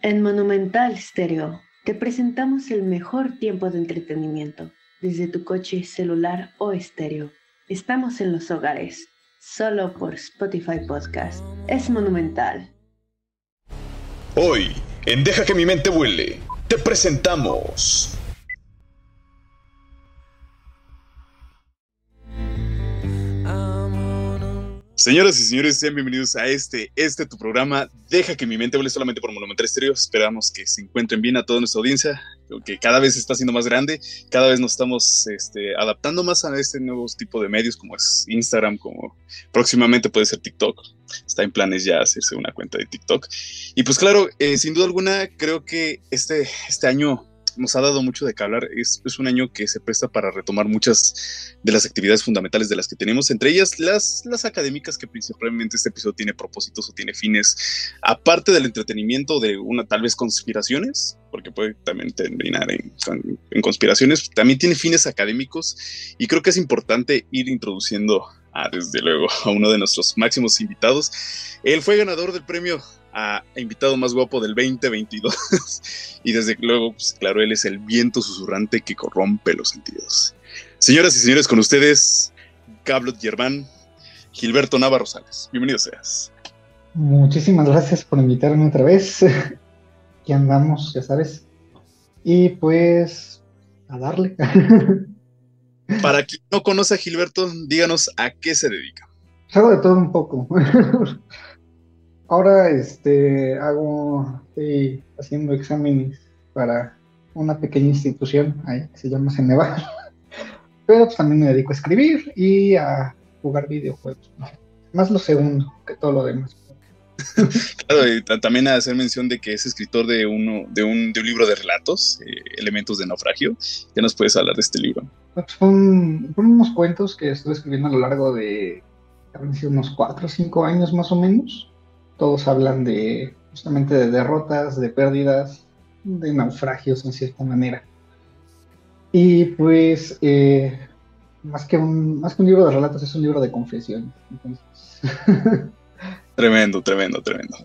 En Monumental Stereo te presentamos el mejor tiempo de entretenimiento desde tu coche, celular o estéreo. Estamos en los hogares, solo por Spotify Podcast. Es Monumental. Hoy, en Deja que mi mente vuele, te presentamos Señoras y señores, sean bienvenidos a este, este tu programa. Deja que mi mente vuele solamente por Monumental Estéreo. Esperamos que se encuentren bien a toda nuestra audiencia, que cada vez está siendo más grande, cada vez nos estamos este, adaptando más a este nuevo tipo de medios como es Instagram, como próximamente puede ser TikTok. Está en planes ya hacerse una cuenta de TikTok. Y pues claro, eh, sin duda alguna, creo que este, este año nos ha dado mucho de qué hablar. Es, un año que se presta para retomar muchas de las actividades fundamentales de las que tenemos, entre ellas las, las académicas, que principalmente este episodio tiene propósitos o tiene fines, aparte del entretenimiento de una tal vez conspiraciones, porque puede también terminar en, en conspiraciones, también tiene fines académicos y creo que es importante ir introduciendo a, desde luego, a uno de nuestros máximos invitados. Él fue ganador del premio a, invitado más guapo del 2022. y desde luego, pues, claro, él es el viento susurrante que corrompe los sentidos. Señoras y señores, con ustedes, Gablot Germán, Gilberto Navarro Sales. Bienvenido seas. Muchísimas gracias por invitarme otra vez. Aquí andamos, ya sabes. Y pues, a darle. Para quien no conoce a Gilberto, díganos a qué se dedica. Hago de todo un poco. Ahora este, hago, estoy haciendo exámenes para una pequeña institución ahí, que se llama Ceneval. Pero pues, también me dedico a escribir y a jugar videojuegos. Más lo segundo que todo lo demás. claro, y también a hacer mención de que es escritor de uno, de un, de un libro de relatos, eh, Elementos de Naufragio. ¿Qué nos puedes hablar de este libro? Pues son, unos cuentos que estuve escribiendo a lo largo de unos cuatro o cinco años más o menos todos hablan de justamente de derrotas, de pérdidas, de naufragios en cierta manera. Y pues, eh, más, que un, más que un libro de relatos, es un libro de confesión. tremendo, tremendo, tremendo.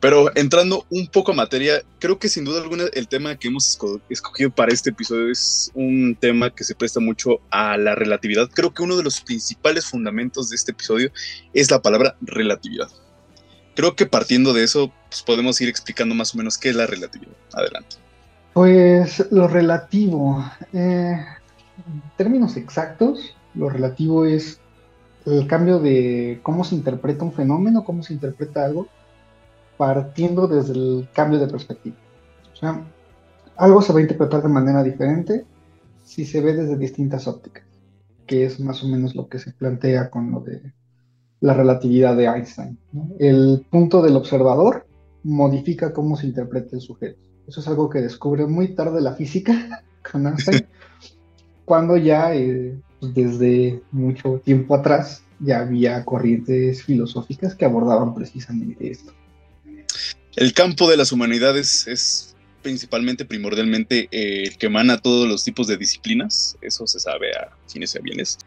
Pero entrando un poco a materia, creo que sin duda alguna el tema que hemos escogido para este episodio es un tema que se presta mucho a la relatividad. Creo que uno de los principales fundamentos de este episodio es la palabra relatividad creo que partiendo de eso, pues podemos ir explicando más o menos qué es la relatividad. Adelante. Pues lo relativo, eh, en términos exactos, lo relativo es el cambio de cómo se interpreta un fenómeno, cómo se interpreta algo, partiendo desde el cambio de perspectiva. O sea, algo se va a interpretar de manera diferente si se ve desde distintas ópticas, que es más o menos lo que se plantea con lo de la relatividad de Einstein. El punto del observador modifica cómo se interpreta el sujeto. Eso es algo que descubre muy tarde la física con Einstein, cuando ya eh, pues, desde mucho tiempo atrás ya había corrientes filosóficas que abordaban precisamente esto. El campo de las humanidades es principalmente, primordialmente, eh, el que emana todos los tipos de disciplinas, eso se sabe a fines y a bienes.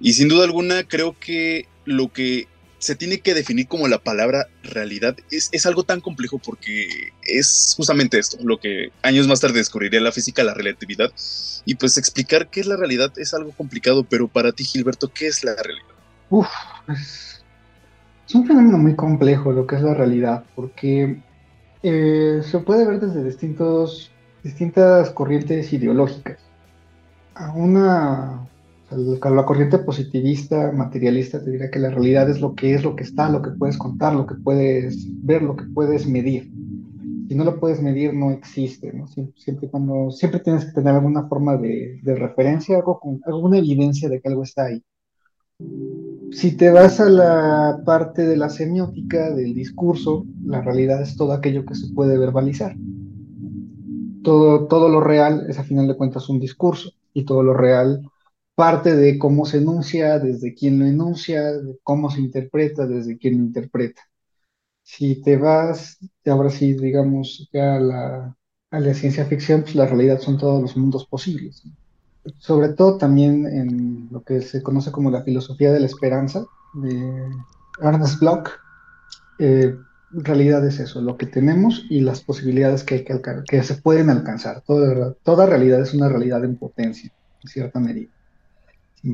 Y sin duda alguna, creo que lo que se tiene que definir como la palabra realidad es, algo tan complejo porque es justamente esto, lo que años más tarde descubriría la física, la relatividad. Y pues explicar qué es la realidad es algo complicado, pero para ti, Gilberto, ¿qué es la realidad? Uf, es, un fenómeno muy complejo lo que es la realidad, porque eh, se puede ver desde distintos, distintas corrientes ideológicas. A una la corriente positivista, materialista, te dirá que la realidad es lo que es, lo que está, lo que puedes contar, lo que puedes ver, lo que puedes medir. Si no lo puedes medir, no existe. Siempre, cuando, siempre tienes que tener alguna forma de, referencia, algo con, alguna evidencia de que algo está ahí. Si te vas a la parte de la semiótica, del discurso, la realidad es todo aquello que se puede verbalizar. Todo, todo lo real es a final de cuentas un discurso y todo lo real parte de cómo se enuncia, desde quién lo enuncia, de cómo se interpreta, desde quién lo interpreta. Si te vas, ahora sí, digamos, a la, a la ciencia ficción, pues la realidad son todos los mundos posibles. Sobre todo también en lo que se conoce como la filosofía de la esperanza, de Ernest Bloch, eh, realidad es eso, lo que tenemos y las posibilidades que, que, que se pueden alcanzar. Toda realidad es una realidad en potencia, en cierta medida.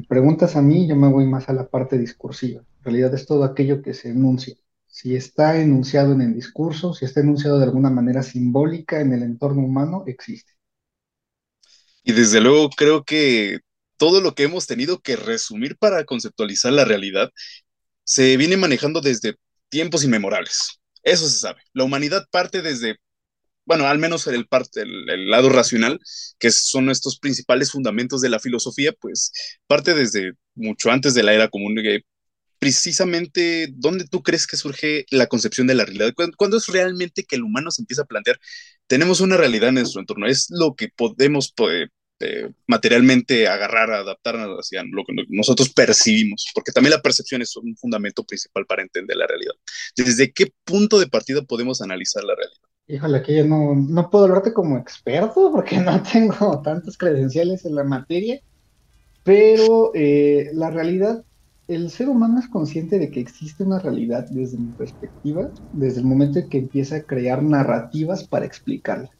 Preguntas a mí, yo me voy más a la parte discursiva. En realidad es todo aquello que se enuncia. Si está enunciado en el discurso, si está enunciado de alguna manera simbólica en el entorno humano, existe. Y desde luego creo que todo lo que hemos tenido que resumir para conceptualizar la realidad se viene manejando desde tiempos inmemorables. Eso se sabe. La humanidad parte desde, bueno, al menos el, parte, el, lado racional, que son estos principales fundamentos de la filosofía, pues parte desde mucho antes de la era común. precisamente, ¿dónde tú crees que surge la concepción de la realidad? ¿Cuándo es realmente que el humano se empieza a plantear, tenemos una realidad en nuestro entorno? Es lo que podemos eh, materialmente agarrar, adaptarnos hacia lo que nosotros percibimos, porque también la percepción es un fundamento principal para entender la realidad. ¿Desde qué punto de partida podemos analizar la realidad? Híjole, que yo no, no puedo hablarte como experto porque no tengo tantas credenciales en la materia, pero eh, la realidad, el ser humano es consciente de que existe una realidad desde mi perspectiva, desde el momento en que empieza a crear narrativas para explicarla.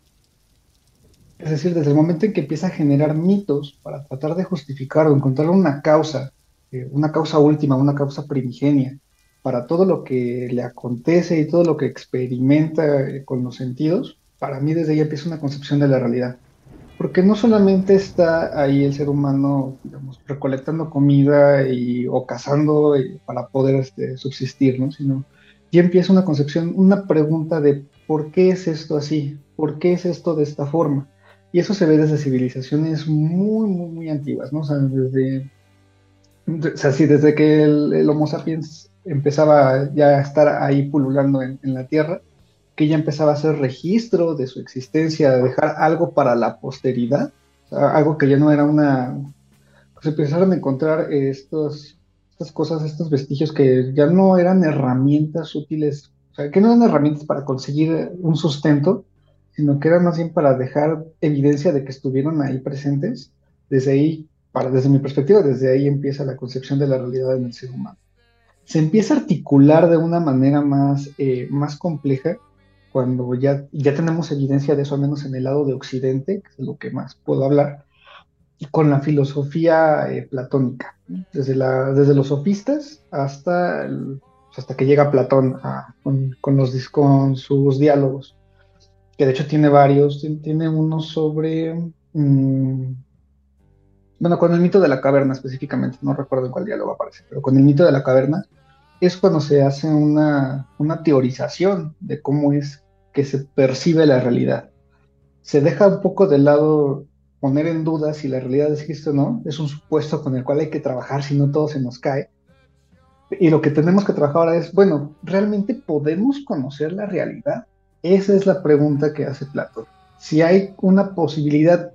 Es decir, desde el momento en que empieza a generar mitos para tratar de justificar o encontrar una causa, eh, una causa última, una causa primigenia, para todo lo que le acontece y todo lo que experimenta eh, con los sentidos, para mí desde ahí empieza una concepción de la realidad. Porque no solamente está ahí el ser humano, digamos, recolectando comida y, o cazando eh, para poder este, subsistir, ¿no? Sino ya empieza una concepción, una pregunta de por qué es esto así, por qué es esto de esta forma y eso se ve desde civilizaciones muy, muy, muy antiguas, ¿no? O desde, o sea, sí, desde que el, Homo sapiens empezaba ya a estar ahí pululando en, la Tierra, que ya empezaba a hacer registro de su existencia, de dejar algo para la posteridad, algo que ya no era una... Pues empezaron a encontrar estos, estas cosas, estos vestigios que ya no eran herramientas útiles, o sea, que no eran herramientas para conseguir un sustento, sino que era más bien para dejar evidencia de que estuvieron ahí presentes. Desde ahí, para, desde mi perspectiva, desde ahí empieza la concepción de la realidad en el ser humano. Se empieza a articular de una manera más, eh, más compleja cuando ya, ya tenemos evidencia de eso, al menos en el lado de Occidente, que es lo que más puedo hablar, y con la filosofía eh, platónica, desde, la, desde los sofistas hasta, hasta que llega Platón con, con, los, con sus diálogos que de hecho tiene varios, tiene uno sobre, mm, bueno, con el mito de la caverna específicamente, no recuerdo en cuál diálogo aparece, pero con el mito de la caverna es cuando se hace una, una teorización de cómo es que se percibe la realidad. Se deja un poco de lado poner en duda si la realidad existe o no, es un supuesto con el cual hay que trabajar si no todo se nos cae. Y lo que tenemos que trabajar ahora es, bueno, ¿realmente podemos conocer la realidad? Esa es la pregunta que hace Platón. Si hay una posibilidad,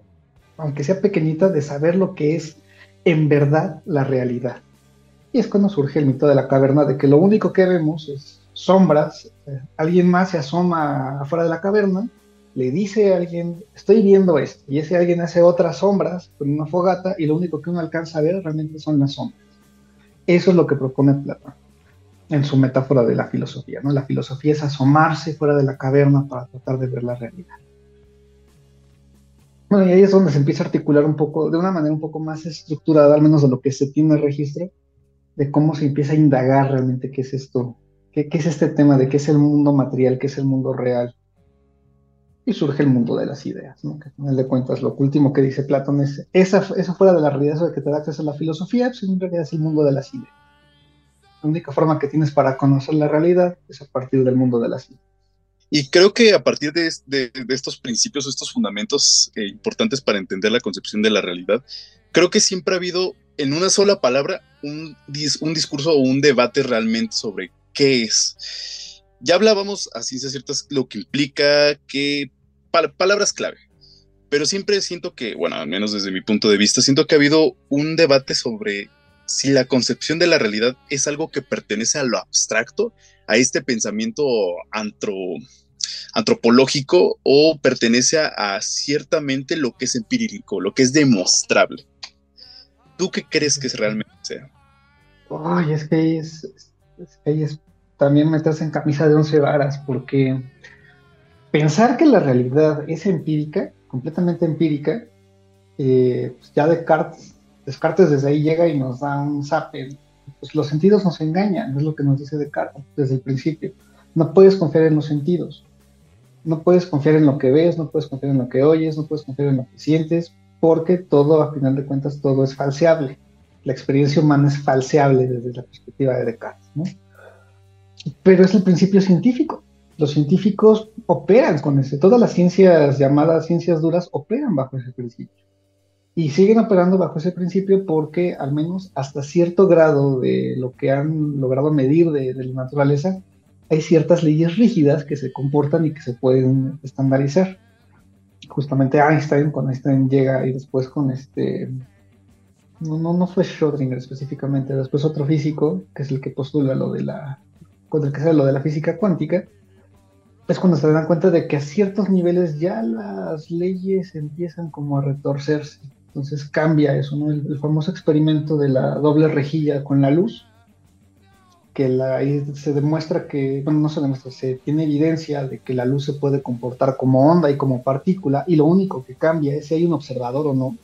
aunque sea pequeñita, de saber lo que es en verdad la realidad. Y es cuando surge el mito de la caverna, de que lo único que vemos es sombras, eh, alguien más se asoma afuera de la caverna, le dice a alguien, estoy viendo esto, y ese alguien hace otras sombras con una fogata, y lo único que uno alcanza a ver realmente son las sombras. Eso es lo que propone Platón en su metáfora de la filosofía, ¿no? La filosofía es asomarse fuera de la caverna para tratar de ver la realidad. Bueno, y ahí es donde se empieza a articular un poco, de una manera un poco más estructurada, al menos de lo que se tiene registro, de cómo se empieza a indagar realmente qué es esto, qué, es este tema de qué es el mundo material, qué es el mundo real. Y surge el mundo de las ideas, ¿no? Que al final de cuentas lo último que dice Platón es, esa, fuera de la realidad, de que te da acceso a la filosofía, pues en realidad es el mundo de las ideas. La única forma que tienes para conocer la realidad es a partir del mundo de la ciencia. Y creo que a partir de, estos principios, estos fundamentos eh, importantes para entender la concepción de la realidad, creo que siempre ha habido en una sola palabra un, discurso o un debate realmente sobre qué es. Ya hablábamos a ciencias ciertas lo que implica, qué palabras clave. Pero siempre siento que, bueno, al menos desde mi punto de vista, siento que ha habido un debate sobre si la concepción de la realidad es algo que pertenece a lo abstracto, a este pensamiento antropológico o pertenece a, ciertamente lo que es empírico, lo que es demostrable. ¿Tú qué crees que es realmente sea? Ay, es que ahí, es, también meterse en camisa de once varas, porque pensar que la realidad es empírica, completamente empírica, eh, pues ya Descartes, Descartes desde ahí llega y nos da un zape. Pues los sentidos nos engañan, es lo que nos dice Descartes desde el principio. No puedes confiar en los sentidos. No puedes confiar en lo que ves, no puedes confiar en lo que oyes, no puedes confiar en lo que sientes, porque todo, a final de cuentas, todo es falseable. La experiencia humana es falseable desde la perspectiva de Descartes, ¿no? Pero es el principio científico. Los científicos operan con ese. Todas las ciencias llamadas ciencias duras operan bajo ese principio. Y siguen operando bajo ese principio porque al menos hasta cierto grado de lo que han logrado medir de, de la naturaleza, hay ciertas leyes rígidas que se comportan y que se pueden estandarizar. Justamente Einstein, cuando Einstein llega y después con este, no, no, no fue Schrödinger específicamente, después otro físico, que es el que postula lo de la, con el que sale lo de la física cuántica, es cuando se dan cuenta de que a ciertos niveles ya las leyes empiezan como a retorcerse. Entonces cambia eso, ¿no? El, el famoso experimento de la doble rejilla con la luz, que la, se demuestra que, bueno, no se demuestra, se tiene evidencia de que la luz se puede comportar como onda y como partícula, y lo único que cambia es si hay un observador o no.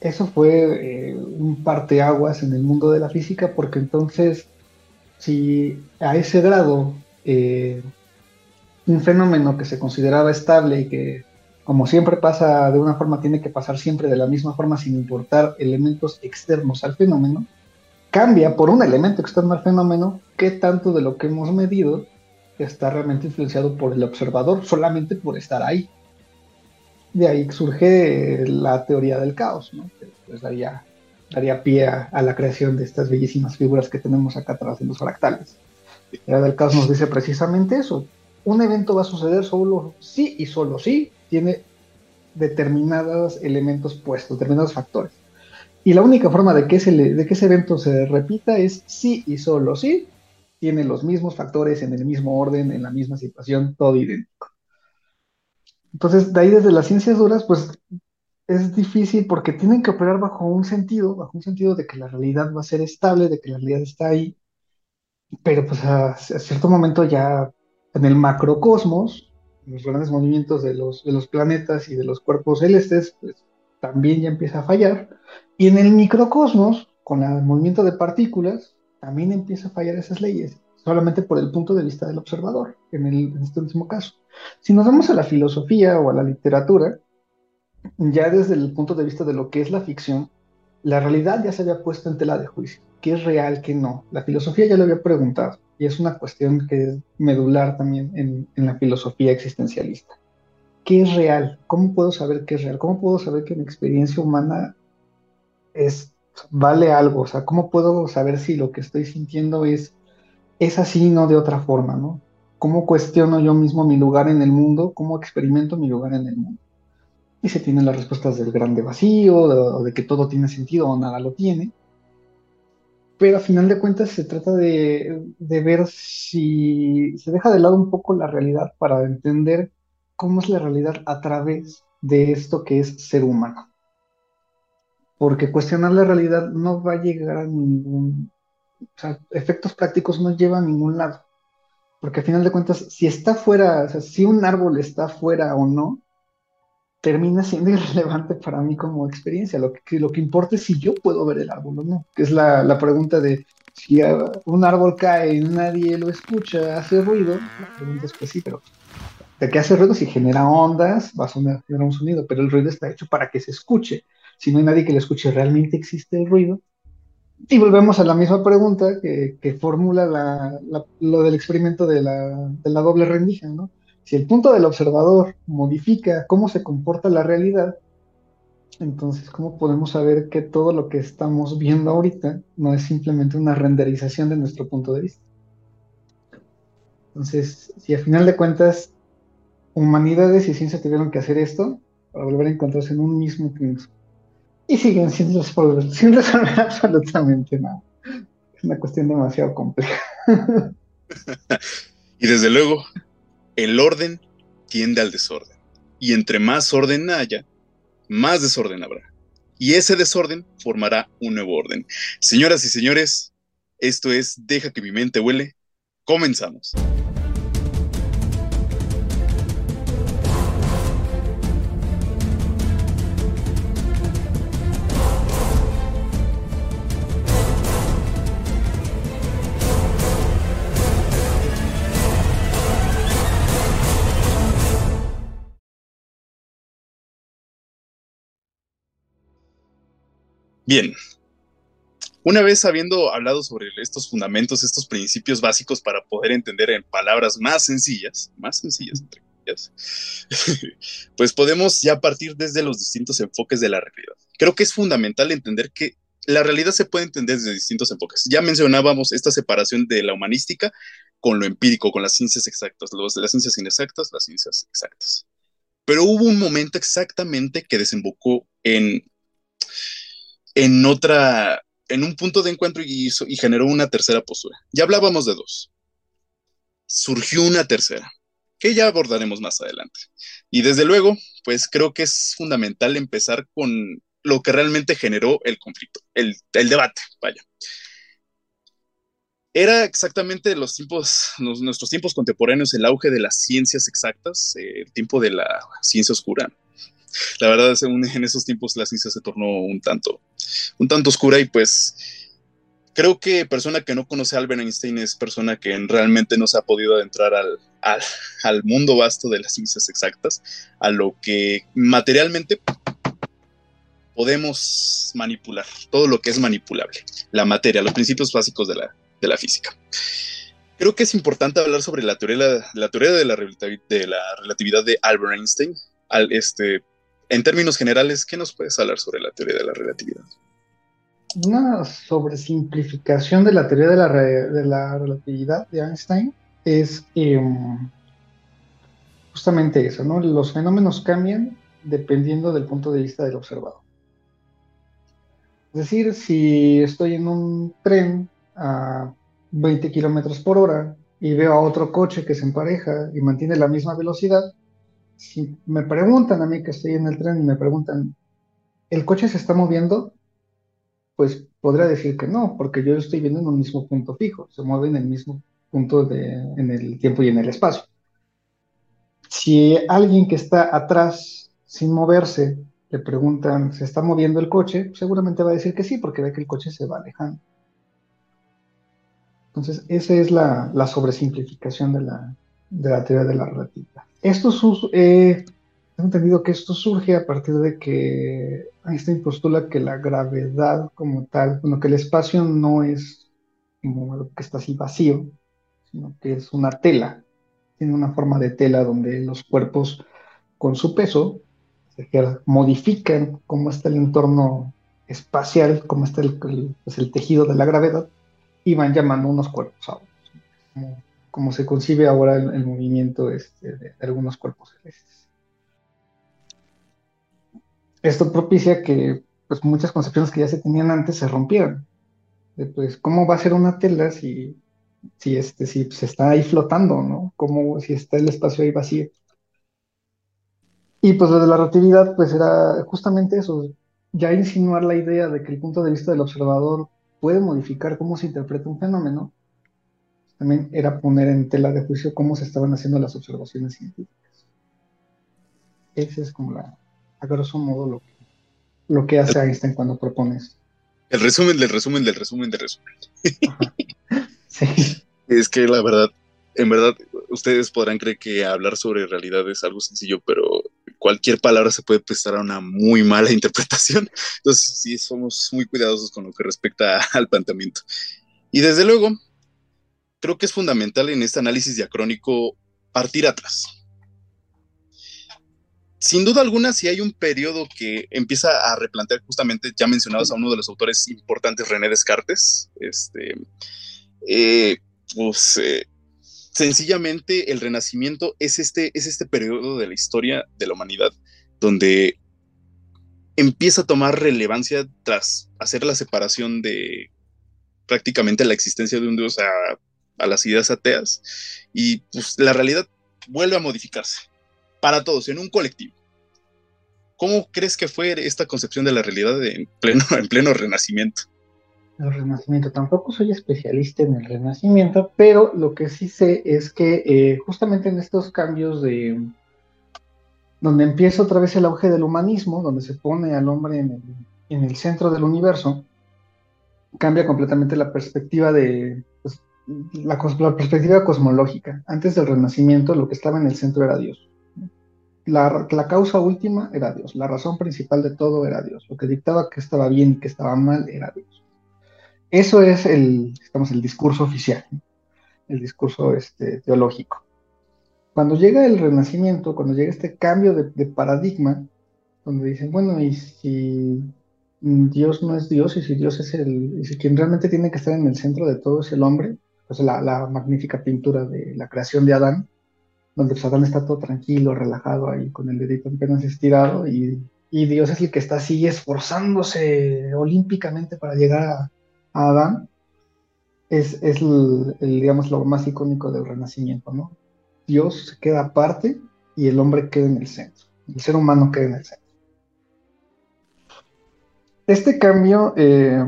Eso fue eh, un parteaguas en el mundo de la física, porque entonces, si a ese grado eh, un fenómeno que se consideraba estable y que, como siempre pasa de una forma, tiene que pasar siempre de la misma forma sin importar elementos externos al fenómeno, cambia por un elemento externo al fenómeno, qué tanto de lo que hemos medido está realmente influenciado por el observador solamente por estar ahí. De ahí surge la teoría del caos, ¿no? que pues daría, daría pie a, a, la creación de estas bellísimas figuras que tenemos acá atrás en los fractales. La teoría del caos nos dice precisamente eso. Un evento va a suceder solo sí y solo sí tiene determinados elementos puestos, determinados factores. Y la única forma de que, ese, de que ese evento se repita es sí y solo sí tiene los mismos factores en el mismo orden, en la misma situación, todo idéntico. Entonces, de ahí desde las ciencias duras, pues es difícil porque tienen que operar bajo un sentido, bajo un sentido de que la realidad va a ser estable, de que la realidad está ahí, pero pues a, a cierto momento ya en el macrocosmos, los grandes movimientos de los, de los planetas y de los cuerpos celestes, pues también ya empieza a fallar. Y en el microcosmos, con el movimiento de partículas, también empieza a fallar esas leyes, solamente por el punto de vista del observador, en, el, este último caso. Si nos vamos a la filosofía o a la literatura, ya desde el punto de vista de lo que es la ficción, la realidad ya se había puesto en tela de juicio. ¿Qué es real, qué no? La filosofía ya lo había preguntado, y es una cuestión que es medular también en, en la filosofía existencialista. ¿Qué es real? ¿Cómo puedo saber qué es real? ¿Cómo puedo saber que mi experiencia humana es, vale algo? O sea, ¿cómo puedo saber si lo que estoy sintiendo es, es así, no de otra forma, ¿no? ¿Cómo cuestiono yo mismo mi lugar en el mundo? ¿Cómo experimento mi lugar en el mundo? Y se tienen las respuestas del grande vacío, de, de que todo tiene sentido o nada lo tiene. Pero a final de cuentas se trata de, de ver si se deja de lado un poco la realidad para entender cómo es la realidad a través de esto que es ser humano. Porque cuestionar la realidad no va a llegar a ningún, o sea, efectos prácticos no lleva a ningún lado. Porque al final de cuentas, si está fuera, o sea, si un árbol está fuera o no, termina siendo irrelevante para mí como experiencia. Lo que, lo que importa es si yo puedo ver el árbol o no, que es la, la pregunta de si un árbol cae y nadie lo escucha, hace ruido. La pregunta es pues sí, pero de que hace ruido, si genera ondas, va a sonar, un sonido, pero el ruido está hecho para que se escuche. Si no hay nadie que lo escuche, ¿realmente existe el ruido? Y volvemos a la misma pregunta que, que formula la, lo del experimento de la, de la doble rendija, ¿no? Si el punto del observador modifica cómo se comporta la realidad, entonces, ¿cómo podemos saber que todo lo que estamos viendo ahorita no es simplemente una renderización de nuestro punto de vista? Entonces, si al final de cuentas humanidades y ciencia tuvieron que hacer esto para volver a encontrarse en un mismo punto. Y siguen sin resolver, sin resolver absolutamente nada. Es una cuestión demasiado compleja. y desde luego, el orden tiende al desorden. Y entre más orden haya, más desorden habrá. Y ese desorden formará un nuevo orden. Señoras y señores, esto es Deja que mi mente huele Comenzamos. Bien, una vez habiendo hablado sobre estos fundamentos, estos principios básicos para poder entender en palabras más sencillas, más sencillas entre ellas, pues podemos ya partir desde los distintos enfoques de la realidad. Creo que es fundamental entender que la realidad se puede entender desde distintos enfoques. Ya mencionábamos esta separación de la humanística con lo empírico, con las ciencias exactas, los, las ciencias inexactas, las ciencias exactas. Pero hubo un momento exactamente que desembocó en en otra, en un punto de encuentro y, generó una tercera postura. Ya hablábamos de dos. Surgió una tercera, que ya abordaremos más adelante. Y desde luego, pues creo que es fundamental empezar con lo que realmente generó el conflicto, el, debate, vaya. Era exactamente los tiempos, nuestros tiempos contemporáneos, el auge de las ciencias exactas, eh, el tiempo de la ciencia oscura, la verdad es en esos tiempos la ciencia se tornó un tanto, un tanto oscura y pues creo que persona que no conoce a Albert Einstein es persona que realmente no se ha podido adentrar al, al, mundo vasto de las ciencias exactas, a lo que materialmente podemos manipular, todo lo que es manipulable, la materia, los principios básicos de la, de la física. Creo que es importante hablar sobre la teoría, la, teoría de, la, de la relatividad de Albert Einstein, al, este, en términos generales, ¿qué nos puedes hablar sobre la teoría de la relatividad? Una sobresimplificación de la teoría de la, relatividad de Einstein es em, justamente eso, ¿no? Los fenómenos cambian dependiendo del punto de vista del observador. Es decir, si estoy en un tren a 20 kilómetros por hora y veo a otro coche que se empareja y mantiene la misma velocidad, si me preguntan a mí que estoy en el tren y me preguntan, ¿el coche se está moviendo? Pues podría decir que no, porque yo estoy viendo en un mismo punto fijo, se mueve en el mismo punto de, en el tiempo y en el espacio. Si alguien que está atrás sin moverse le preguntan, ¿se está moviendo el coche? Seguramente va a decir que sí, porque ve que el coche se va alejando. Entonces, esa es la, sobresimplificación de la, de la teoría de la relatividad. Esto eh, he entendido que esto surge a partir de que Einstein postula que la gravedad como tal, bueno, que el espacio no es como que está así vacío, sino que es una tela, tiene una forma de tela donde los cuerpos con su peso modifican cómo está el entorno espacial, cómo está el, pues, el tejido de la gravedad, y van llamando unos cuerpos a otros se concibe ahora el, movimiento este, de, algunos cuerpos celestes. Esto propicia que pues, muchas concepciones que ya se tenían antes se rompieran. pues, ¿cómo va a ser una tela si, si, este, si se está ahí flotando, ¿no? Como si está el espacio ahí vacío. Y pues lo de la relatividad, pues era justamente eso, ya insinuar la idea de que el punto de vista del observador puede modificar cómo se interpreta un fenómeno, también era poner en tela de juicio cómo se estaban haciendo las observaciones científicas. Ese es como la, a grosso modo lo que, lo que hace Einstein cuando propone eso. El resumen del resumen del resumen del resumen. sí. Es que la verdad, en verdad, ustedes podrán creer que hablar sobre realidad es algo sencillo, pero cualquier palabra se puede prestar a una muy mala interpretación. Entonces, sí, somos muy cuidadosos con lo que respecta al planteamiento. Y desde luego, creo que es fundamental en este análisis diacrónico partir atrás. Sin duda alguna, si hay un periodo que empieza a replantear justamente, ya mencionabas a uno de los autores importantes, René Descartes, este, eh, pues eh, sencillamente el renacimiento es este, es este periodo de la historia de la humanidad donde empieza a tomar relevancia tras hacer la separación de prácticamente la existencia de un dios a las ideas ateas y pues la realidad vuelve a modificarse para todos, en un colectivo. ¿Cómo crees que fue esta concepción de la realidad en pleno, en pleno renacimiento? el Renacimiento. Tampoco soy especialista en el Renacimiento, pero lo que sí sé es que eh, justamente en estos cambios de donde empieza otra vez el auge del humanismo, donde se pone al hombre en el, centro del universo, cambia completamente la perspectiva de pues, la, perspectiva cosmológica. Antes del Renacimiento, lo que estaba en el centro era Dios. La, la, causa última era Dios, la razón principal de todo era Dios. Lo que dictaba que estaba bien y que estaba mal era Dios. Eso es el, estamos, el discurso oficial, el discurso este, teológico. Cuando llega el renacimiento, cuando llega este cambio de, paradigma, donde dicen, bueno, y si Dios no es Dios, y si Dios es el, y si quien realmente tiene que estar en el centro de todo es el hombre, pues la, magnífica pintura de la creación de Adán, donde pues, Adán está todo tranquilo, relajado ahí, con el dedito apenas estirado, y, y Dios es el que está así esforzándose olímpicamente para llegar a, Adán, es, el, digamos, lo más icónico del renacimiento, ¿no? Dios se queda aparte y el hombre queda en el centro, el ser humano queda en el centro. Este cambio, eh,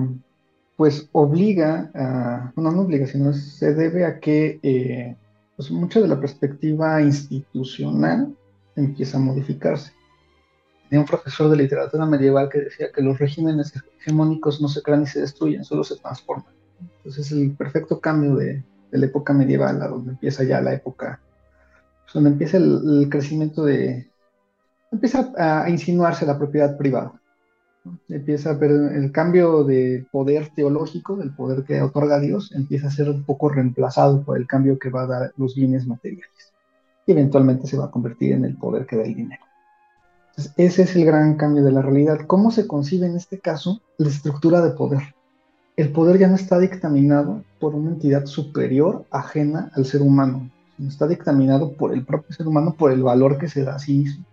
pues obliga a, no, no obliga, sino se debe a que eh, pues mucha de la perspectiva institucional empieza a modificarse de un profesor de literatura medieval que decía que los regímenes hegemónicos no se crean ni se destruyen, solo se transforman. Entonces es el perfecto cambio de, la época medieval a donde empieza ya la época, pues, donde empieza el, crecimiento de, empieza a insinuarse la propiedad privada. Empieza el cambio de poder teológico, del poder que otorga Dios, empieza a ser un poco reemplazado por el cambio que va a dar los bienes materiales. Y eventualmente se va a convertir en el poder que da el dinero ese es el gran cambio de la realidad. ¿Cómo se concibe en este caso la estructura de poder? El poder ya no está dictaminado por una entidad superior ajena al ser humano, está dictaminado por el propio ser humano, por el valor que se da a sí mismo.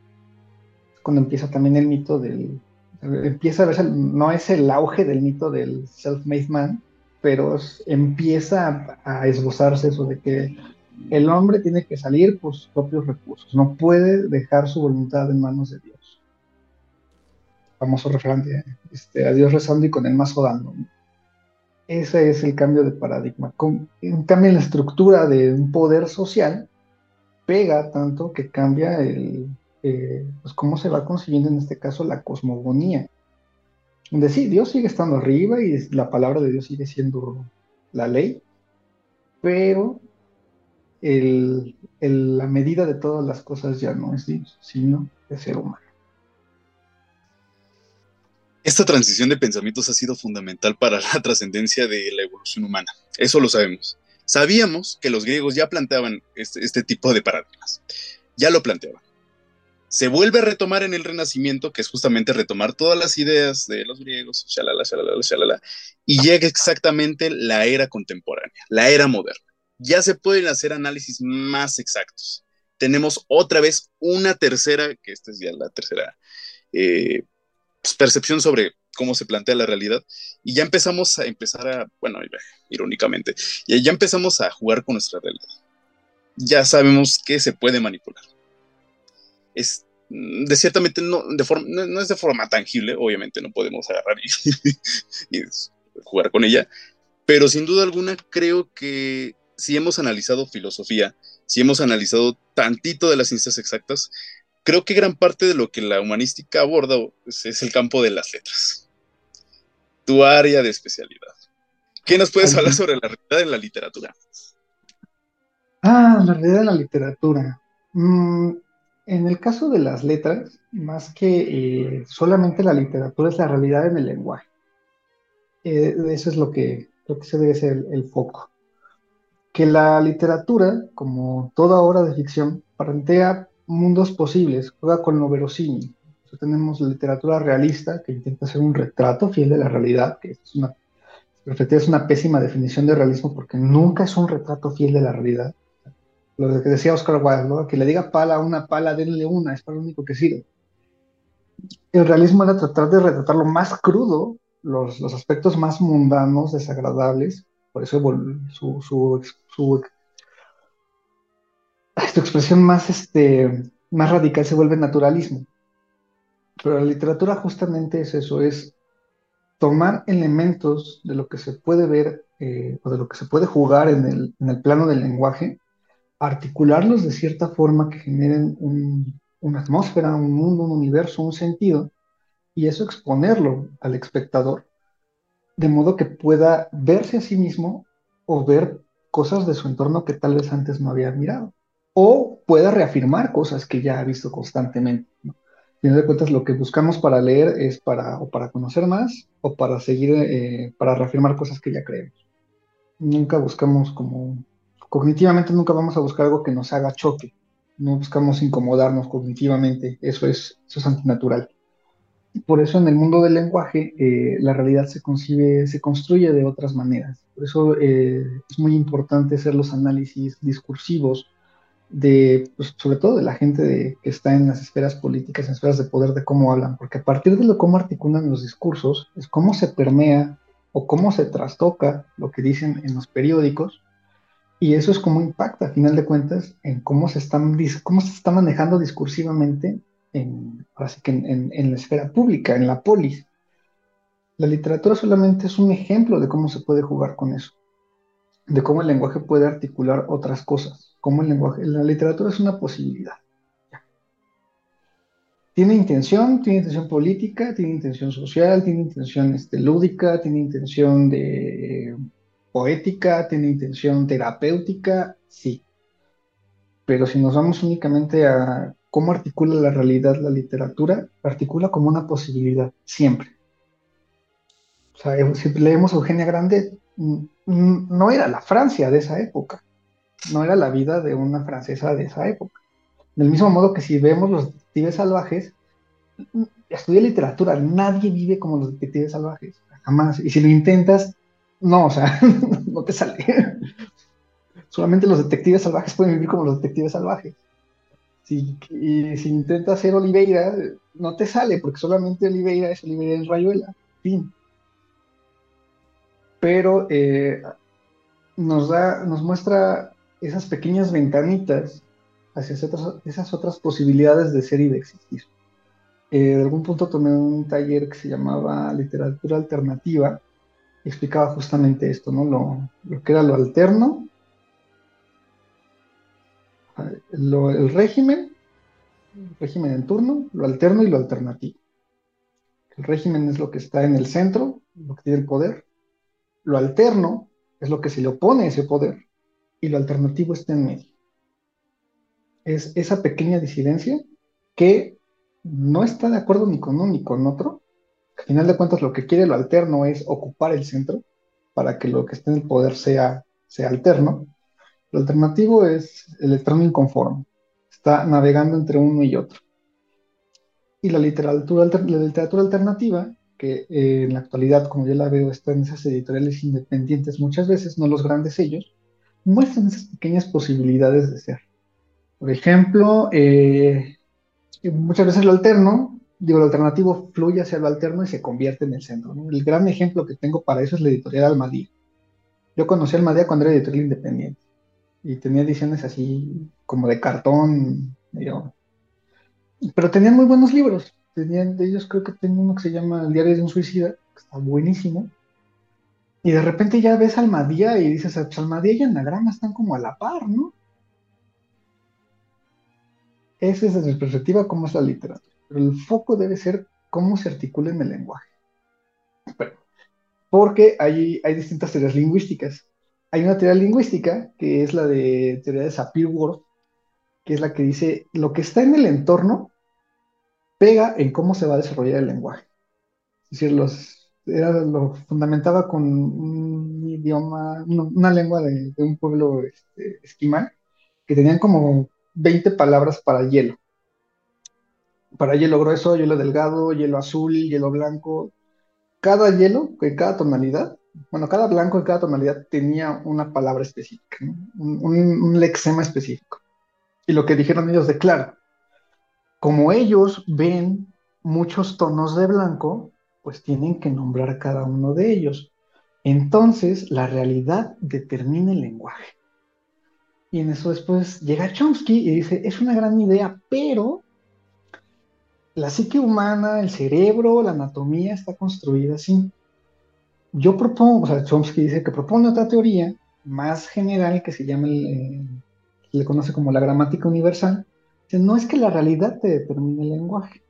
Cuando empieza también el mito del... Empieza a verse, no es el auge del mito del self-made man, pero empieza a esbozarse eso de que el hombre tiene que salir por sus propios recursos, no puede dejar su voluntad en manos de Dios. Famoso referente, este, a Dios rezando y con el mazo dando. Ese es el cambio de paradigma. en cambio, en la estructura de un poder social, pega tanto que cambia el, eh, pues cómo se va consiguiendo en este caso la cosmogonía. Donde sí, Dios sigue estando arriba y la palabra de Dios sigue siendo la ley, pero la medida de todas las cosas ya no es Dios, sino el ser humano. Esta transición de pensamientos ha sido fundamental para la trascendencia de la evolución humana. Eso lo sabemos. Sabíamos que los griegos ya planteaban este, este tipo de paradigmas. Ya lo planteaban. Se vuelve a retomar en el Renacimiento, que es justamente retomar todas las ideas de los griegos, y llega exactamente la era contemporánea, la era moderna ya se pueden hacer análisis más exactos. Tenemos otra vez una tercera, que esta es ya la tercera eh, pues, percepción sobre cómo se plantea la realidad, y ya empezamos a empezar a, bueno, irónicamente, ya empezamos a jugar con nuestra realidad. Ya sabemos que se puede manipular. Es mm, de ciertamente no, de forma, no, es de forma tangible, obviamente no podemos agarrar y, jugar con ella, pero sin duda alguna creo que si hemos analizado filosofía, si hemos analizado tantito de las ciencias exactas, creo que gran parte de lo que la humanística aborda es, el campo de las letras. Tu área de especialidad. ¿Qué nos puedes hablar sobre la realidad en la literatura? Ah, la realidad en la literatura. Mm, en el caso de las letras, más que eh, solamente la literatura es la realidad en el lenguaje. Eh, eso es lo que, lo que se debe ser el foco que la literatura, como toda obra de ficción, plantea mundos posibles, juega con lo verosímil. tenemos la literatura realista, que intenta hacer un retrato fiel de la realidad, que es una, es una pésima definición de realismo porque nunca es un retrato fiel de la realidad. Lo que decía Oscar Wilde, que le diga pala a una pala, denle una, es para lo único que sirve. El realismo era tratar de retratar lo más crudo, los, los aspectos más mundanos, desagradables, por eso su, su, su, expresión más, este, más radical se vuelve naturalismo. Pero la literatura justamente es eso, es tomar elementos de lo que se puede ver eh, o de lo que se puede jugar en el, en el, plano del lenguaje, articularlos de cierta forma que generen un, una atmósfera, un mundo, un universo, un sentido, y eso exponerlo al espectador, de modo que pueda verse a sí mismo o ver cosas de su entorno que tal vez antes no había mirado, o pueda reafirmar cosas que ya ha visto constantemente. ¿no? fin de cuentas, lo que buscamos para leer es para, o para conocer más o para seguir, eh, para reafirmar cosas que ya creemos. Nunca buscamos como, cognitivamente nunca vamos a buscar algo que nos haga choque. No buscamos incomodarnos cognitivamente. Eso es, eso es antinatural. Por eso en el mundo del lenguaje eh, la realidad se construye de otras maneras. Por eso eh, es muy importante hacer los análisis discursivos pues, sobre todo de la gente que está en las esferas políticas, en esferas de poder, de cómo hablan, porque a partir de lo cómo articulan los discursos, es cómo se permea o cómo se trastoca lo que dicen en los periódicos, y eso es cómo impacta, a final de cuentas, en cómo se, están, cómo se está manejando discursivamente en, así que en, en la esfera pública, en la polis. La literatura solamente es un ejemplo de cómo se puede jugar con eso, de cómo el lenguaje puede articular otras cosas como el lenguaje. La literatura es una posibilidad. Tiene intención, tiene intención política, tiene intención social, tiene intención este, lúdica, tiene intención de poética, tiene intención terapéutica, sí. Pero si nos vamos únicamente a cómo articula la realidad la literatura, articula como una posibilidad, siempre. O sea, si leemos Eugenia Grande, no era la Francia de esa época no era la vida de una francesa de esa época. Del mismo modo que si vemos los detectives salvajes, estudia literatura, nadie vive como los detectives salvajes, jamás. Y si lo intentas, no, o sea, no te sale. Solamente los detectives salvajes pueden vivir como los detectives salvajes. Si, y si intentas ser Oliveira, no te sale, porque solamente Oliveira es Oliveira en Rayuela. Fin. Pero eh, nos da, nos muestra esas pequeñas ventanitas hacia esas otras, posibilidades de ser y de existir. Eh, de algún punto tomé un taller que se llamaba literatura alternativa explicaba justamente esto, ¿no? Lo, que era lo alterno, el régimen, el régimen en turno, lo alterno y lo alternativo. El régimen es lo que está en el centro, lo que tiene el poder. Lo alterno es lo que se le opone a ese poder y lo alternativo está en medio. Es esa pequeña disidencia que no está de acuerdo ni con uno ni con otro. Al final de cuentas, lo que quiere lo alterno es ocupar el centro para que lo que esté en el poder sea, sea alterno. Lo alternativo es el electrón inconforme. Está navegando entre uno y otro. Y la literatura, la literatura alternativa, que eh, en la actualidad, como yo la veo, está en esas editoriales independientes muchas veces, no los grandes sellos, muestran esas pequeñas posibilidades de ser. Por ejemplo, eh, muchas veces lo alterno, digo, lo alternativo fluye hacia lo alterno y se convierte en el centro. El gran ejemplo que tengo para eso es la editorial Almadía. Yo conocí Almadía cuando era editorial independiente y tenía ediciones así como de cartón, pero tenían muy buenos libros. Tenían, de ellos creo que tengo uno que se llama El diario de un suicida, que está buenísimo. Y de repente ya ves Almadía y dices, pues Almadía y Anagrama están como a la par, ¿no? Esa es desde mi perspectiva cómo es la literatura. Pero el foco debe ser cómo se articula en el lenguaje. porque hay, distintas teorías lingüísticas. Hay una teoría lingüística que es la de teoría de Sapir-Whorf, que es la que dice lo que está en el entorno pega en cómo se va a desarrollar el lenguaje. Es decir, los, lo fundamentaba con un idioma, una, lengua de, un pueblo este, esquimal, que tenían como 20 palabras para hielo. Para hielo grueso, hielo delgado, hielo azul, hielo blanco. Cada hielo, en cada tonalidad, bueno, cada blanco en cada tonalidad tenía una palabra específica, un, un lexema específico. Y lo que dijeron ellos de claro, como ellos ven muchos tonos de blanco, pues tienen que nombrar cada uno de ellos. Entonces, la realidad determina el lenguaje. Y en eso después llega Chomsky y dice, es una gran idea, pero la psique humana, el cerebro, la anatomía está construida así. yo propongo, o sea, Chomsky dice que propone otra teoría más general que se llama, el, eh, le conoce como la gramática universal. no es que la realidad te determine el lenguaje,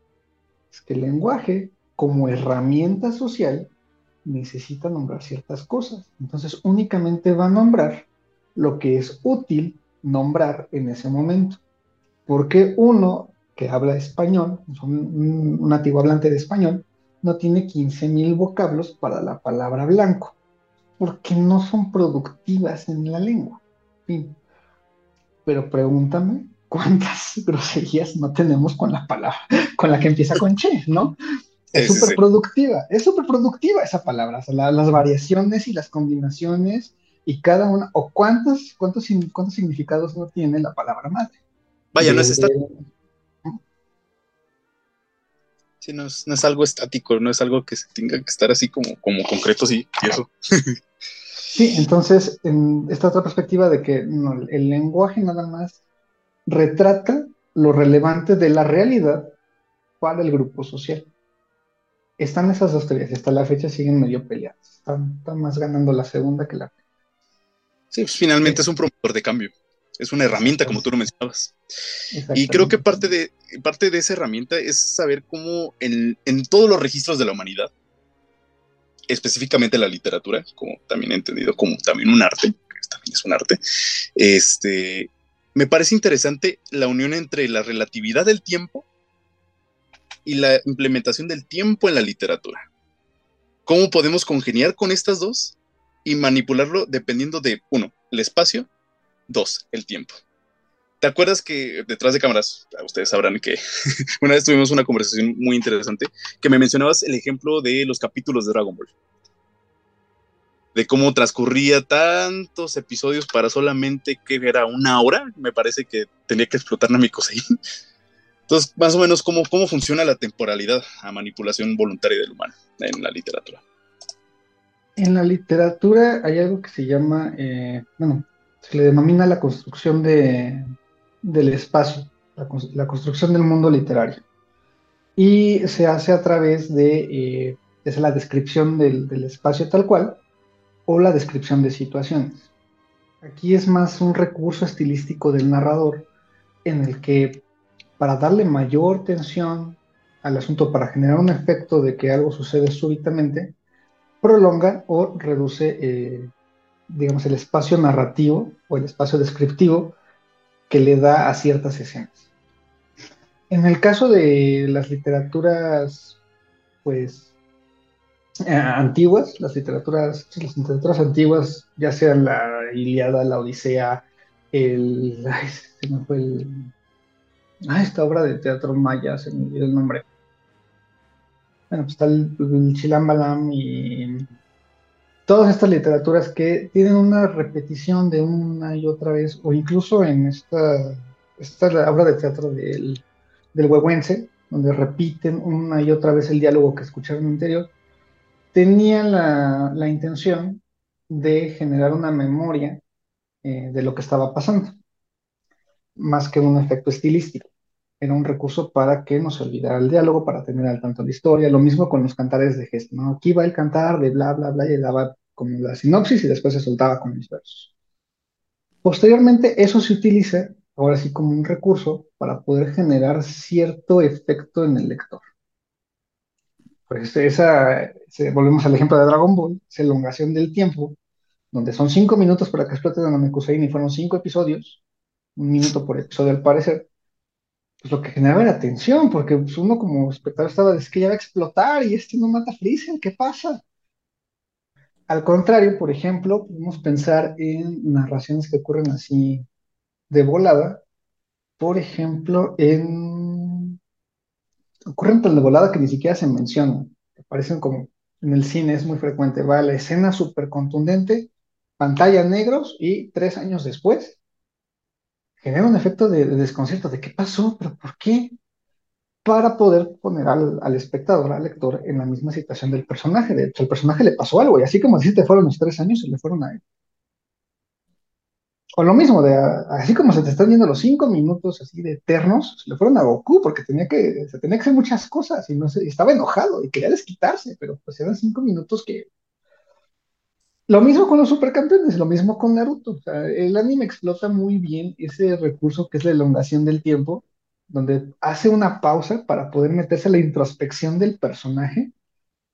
es que el lenguaje como herramienta social necesita nombrar ciertas cosas. Entonces únicamente va a nombrar lo que es útil nombrar en ese momento. Porque uno que habla español, un, un nativo hablante de español, no tiene 15.000 vocablos para la palabra blanco, porque no son productivas en la lengua. Pero pregúntame cuántas groserías no tenemos con la palabra, con la que empieza con che, ¿no? Es súper productiva, es súper productiva esa palabra, las variaciones y las combinaciones y cada una, o cuántos, cuántos, cuántos significados no tiene la palabra madre. Vaya, no es esta... Sí, no es, algo estático, no es algo que se tenga que estar así como, como concreto, sí, y eso. sí, entonces, en esta otra perspectiva de que el lenguaje nada más retrata lo relevante de la realidad para el grupo social. Están esas dos teorías, hasta la fecha siguen medio peleadas. Están, más ganando la segunda que la primera. Sí, pues, finalmente es un promotor de cambio. Es una herramienta, como tú lo mencionabas. Y creo que parte de, parte de esa herramienta es saber cómo en, todos los registros de la humanidad, específicamente la literatura, como también he entendido como también un arte, que también es un arte, este, me parece interesante la unión entre la relatividad del tiempo y la implementación del tiempo en la literatura. ¿Cómo podemos congeniar con estas dos y manipularlo dependiendo de, uno, el espacio, dos, el tiempo? ¿Te acuerdas que detrás de cámaras, ustedes sabrán que una vez tuvimos una conversación muy interesante, que me mencionabas el ejemplo de los capítulos de Dragon Ball? De cómo transcurría tantos episodios para solamente que era una hora, me parece que tenía que explotar Namikosein. Entonces, más o menos, ¿cómo, ¿cómo funciona la temporalidad a manipulación voluntaria del humano en la literatura? En la literatura hay algo que se llama, eh, bueno, se le denomina la construcción de, del espacio, la, construcción del mundo literario. Y se hace a través de eh, la descripción del, del espacio tal cual o la descripción de situaciones. Aquí es más un recurso estilístico del narrador en el que para darle mayor tensión al asunto, para generar un efecto de que algo sucede súbitamente, prolonga o reduce, eh, digamos, el espacio narrativo o el espacio descriptivo que le da a ciertas escenas. En el caso de las literaturas, pues, eh, antiguas, las literaturas, las literaturas antiguas, ya sean la Iliada, la Odisea, el, se me fue el, Ah, esta obra de teatro maya, se me olvidó el nombre. Bueno, pues está el, Chilambalam y todas estas literaturas que tienen una repetición de una y otra vez, o incluso en esta, esta obra de teatro del, del Huehuense, donde repiten una y otra vez el diálogo que escucharon anterior, tenían la, intención de generar una memoria eh, de lo que estaba pasando más que un efecto estilístico. Era un recurso para que no se olvidara el diálogo, para tener al tanto la historia. Lo mismo con los cantares de gesto, ¿no? Aquí va el cantar de bla, bla, bla, y daba como la sinopsis y después se soltaba con mis versos. Posteriormente, eso se utiliza ahora sí como un recurso para poder generar cierto efecto en el lector. Pues esa, volvemos al ejemplo de Dragon Ball, esa elongación del tiempo, donde son cinco minutos para que explote la Namekusein y fueron cinco episodios, un minuto por episodio al parecer, pues lo que generaba era tensión, porque pues, uno como espectador estaba, es que ya va a explotar y este no mata a Freezer, ¿qué pasa? Al contrario, por ejemplo, podemos pensar en narraciones que ocurren así de volada, por ejemplo, en... ocurren tan de volada que ni siquiera se mencionan, aparecen como en el cine es muy frecuente, va la escena súper contundente, pantalla negros y tres años después genera un efecto de, desconcierto, de qué pasó, pero ¿por qué? Para poder poner al, espectador, al lector, en la misma situación del personaje. De hecho, al personaje le pasó algo, y así como si te fueron los tres años, se le fueron a él. O lo mismo, de, así como se te están viendo los cinco minutos así de eternos, se le fueron a Goku porque tenía que, se tenía que hacer muchas cosas y no sé, estaba enojado y quería desquitarse, pero pues eran cinco minutos que Lo mismo con los supercampeones, lo mismo con Naruto. el anime explota muy bien ese recurso que es la elongación del tiempo, donde hace una pausa para poder meterse a la introspección del personaje.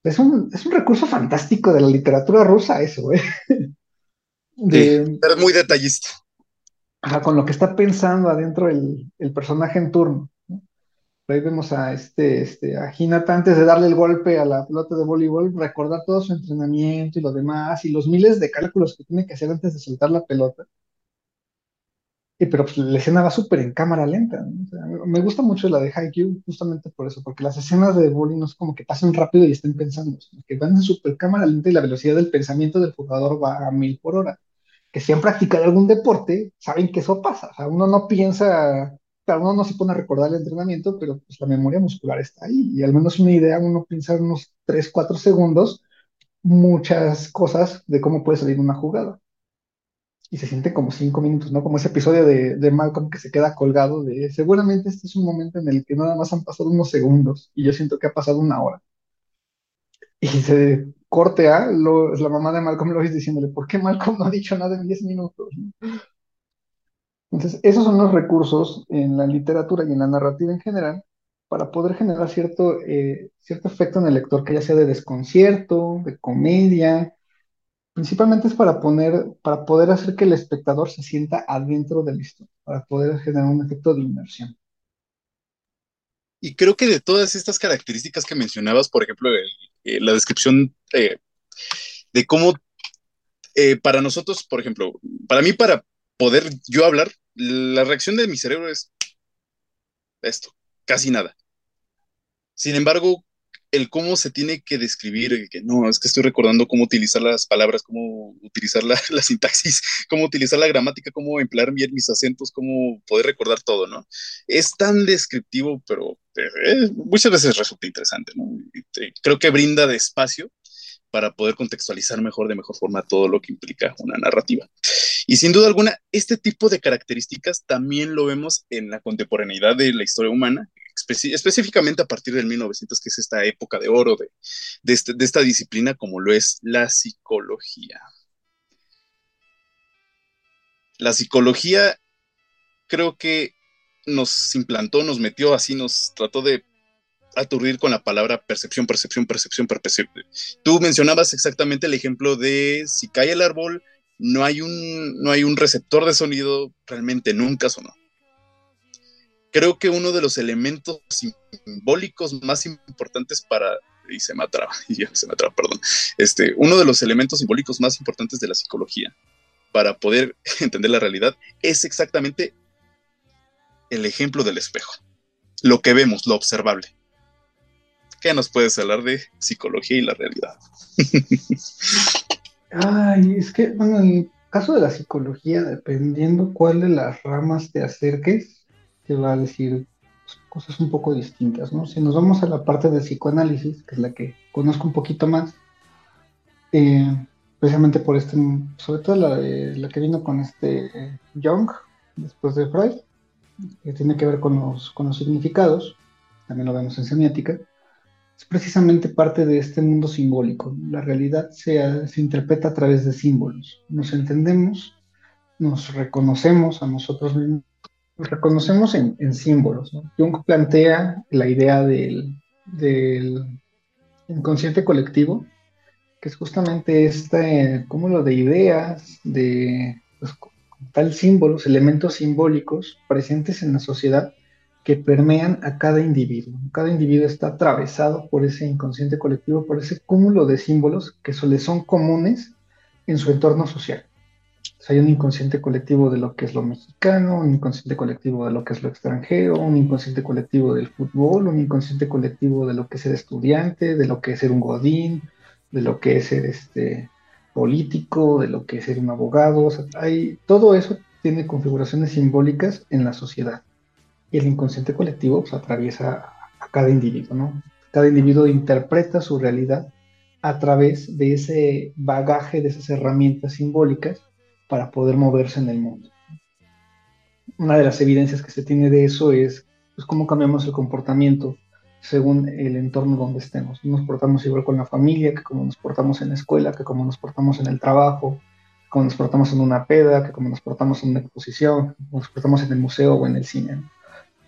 Es un, recurso fantástico de la literatura rusa, eso, ¿eh? De, pero muy detallista. con lo que está pensando adentro el, el personaje en turno. Ahí vemos a este, este, a Hinata antes de darle el golpe a la pelota de voleibol, recordar todo su entrenamiento y lo demás, y los miles de cálculos que tiene que hacer antes de soltar la pelota. Y, pero pues, la escena va súper en cámara lenta. me gusta mucho la de Haikyuu justamente por eso, porque las escenas de voleibol no es como que pasen rápido y estén pensando, que van en súper cámara lenta y la velocidad del pensamiento del jugador va a mil por hora. Que si han practicado algún deporte, saben que eso pasa. O sea, uno no piensa uno no se pone a recordar el entrenamiento, pero pues la memoria muscular está ahí. Y al menos una idea, uno piensa unos 3, 4 segundos muchas cosas de cómo puede salir una jugada. Y se siente como 5 minutos, ¿no? Como ese episodio de, de Malcolm que se queda colgado de, seguramente este es un momento en el que nada más han pasado unos segundos y yo siento que ha pasado una hora. Y se corte a la mamá de Malcolm Lois diciéndole, ¿por qué Malcolm no ha dicho nada en 10 minutos? Entonces, esos son los recursos en la literatura y en la narrativa en general para poder generar cierto, eh, cierto efecto en el lector, que ya sea de desconcierto, de comedia. Principalmente es para, poner, para poder hacer que el espectador se sienta adentro de la historia, para poder generar un efecto de inmersión. Y creo que de todas estas características que mencionabas, por ejemplo, eh, la descripción eh, de cómo para nosotros, por ejemplo, para mí, para poder yo hablar, la reacción de mi cerebro es esto, casi nada. Sin embargo, el cómo se tiene que describir, que no, es que estoy recordando cómo utilizar las palabras, cómo utilizar la, sintaxis, cómo utilizar la gramática, cómo emplear bien mis acentos, cómo poder recordar todo, ¿no? Es tan descriptivo, pero eh, muchas veces resulta interesante, ¿no? creo que brinda de espacio para poder contextualizar mejor, de mejor forma, todo lo que implica una narrativa. Y sin duda alguna, este tipo de características también lo vemos en la contemporaneidad de la historia humana, específicamente a partir del 1900, que es esta época de oro de, este, de esta disciplina como lo es la psicología. La psicología creo que nos implantó, nos metió así, nos trató de aturdir con la palabra percepción, percepción, percepción, percepción. Tú mencionabas exactamente el ejemplo de si cae el árbol, no hay un, no hay un receptor de sonido, realmente nunca sonó. Creo que uno de los elementos simbólicos más importantes para y se me atraba, y ya se me atraba, perdón. Este, uno de los elementos simbólicos más importantes de la psicología para poder entender la realidad es exactamente el ejemplo del espejo. Lo que vemos, lo observable. ¿Qué nos puedes hablar de psicología y la realidad? Ay, es que, bueno, en el caso de la psicología, dependiendo cuál de las ramas te acerques, te va a decir cosas un poco distintas, ¿no? Si nos vamos a la parte de psicoanálisis, que es la que conozco un poquito más, eh, precisamente por este, sobre todo la, la que vino con este Jung, después de Freud, que tiene que ver con los, con los significados, también lo vemos en semiótica, es precisamente parte de este mundo simbólico. La realidad se, interpreta a través de símbolos. Nos entendemos, nos reconocemos a nosotros mismos, nos reconocemos en, símbolos. Jung plantea la idea del, del, inconsciente colectivo, que es justamente este cúmulo de ideas, de pues, tal símbolos, elementos simbólicos presentes en la sociedad que permean a cada individuo. Cada individuo está atravesado por ese inconsciente colectivo, por ese cúmulo de símbolos que les son comunes en su entorno social. hay un inconsciente colectivo de lo que es lo mexicano, un inconsciente colectivo de lo que es lo extranjero, un inconsciente colectivo del fútbol, un inconsciente colectivo de lo que es ser estudiante, de lo que es ser un godín, de lo que es ser este político, de lo que es ser un abogado. hay, todo eso tiene configuraciones simbólicas en la sociedad el inconsciente colectivo pues, atraviesa a cada individuo, ¿no? Cada individuo interpreta su realidad a través de ese bagaje, de esas herramientas simbólicas para poder moverse en el mundo. Una de las evidencias que se tiene de eso es pues, cómo cambiamos el comportamiento según el entorno donde estemos. Nos portamos igual con la familia, que como nos portamos en la escuela, que como nos portamos en el trabajo, como nos portamos en una peda, que como nos portamos en una exposición, como nos portamos en el museo o en el cine.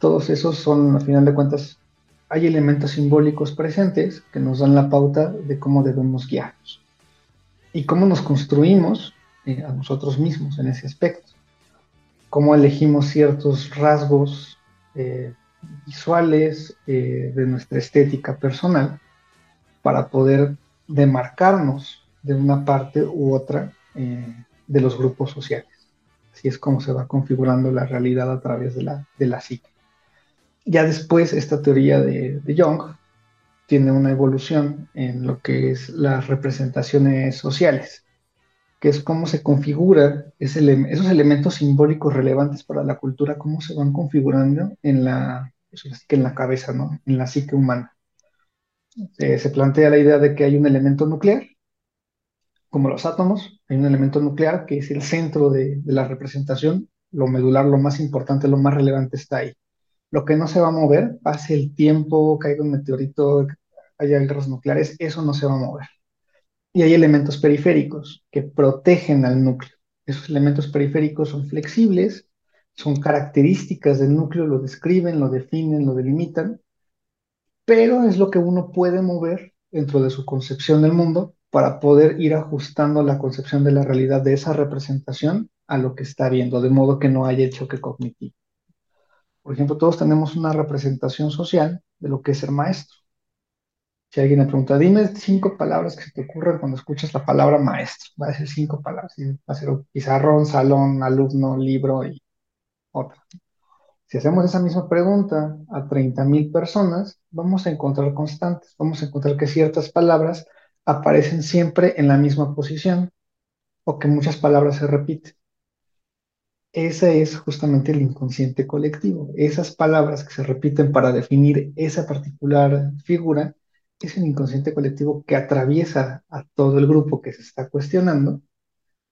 Todos esos son, al final de cuentas, hay elementos simbólicos presentes que nos dan la pauta de cómo debemos guiarnos y cómo nos construimos eh, a nosotros mismos en ese aspecto. Cómo elegimos ciertos rasgos eh, visuales eh, de nuestra estética personal para poder demarcarnos de una parte u otra de los grupos sociales. Así es como se va configurando la realidad a través de la, de la psique. Ya después, esta teoría de, Jung tiene una evolución en lo que es las representaciones sociales, que es cómo se configura esos elementos simbólicos relevantes para la cultura, cómo se van configurando en la, en la cabeza, ¿no? en la psique humana. se plantea la idea de que hay un elemento nuclear, como los átomos, hay un elemento nuclear que es el centro de, de la representación, lo medular, lo más importante, lo más relevante está ahí lo que no se va a mover, pase el tiempo, caiga un meteorito, haya guerras nucleares, eso no se va a mover. Y hay elementos periféricos que protegen al núcleo. Esos elementos periféricos son flexibles, son características del núcleo, lo describen, lo definen, lo delimitan, pero es lo que uno puede mover dentro de su concepción del mundo para poder ir ajustando la concepción de la realidad de esa representación a lo que está viendo, de modo que no haya choque cognitivo. Por ejemplo, todos tenemos una representación social de lo que es ser maestro. Si alguien me pregunta, dime cinco palabras que se te ocurren cuando escuchas la palabra maestro, va a decir cinco palabras. Va a ser pizarrón, salón, alumno, libro y otra. Si hacemos esa misma pregunta a 30.000 personas, vamos a encontrar constantes, vamos a encontrar que ciertas palabras aparecen siempre en la misma posición o que muchas palabras se repiten. Ese es justamente el inconsciente colectivo. Esas palabras que se repiten para definir esa particular figura es el inconsciente colectivo que atraviesa a todo el grupo que se está cuestionando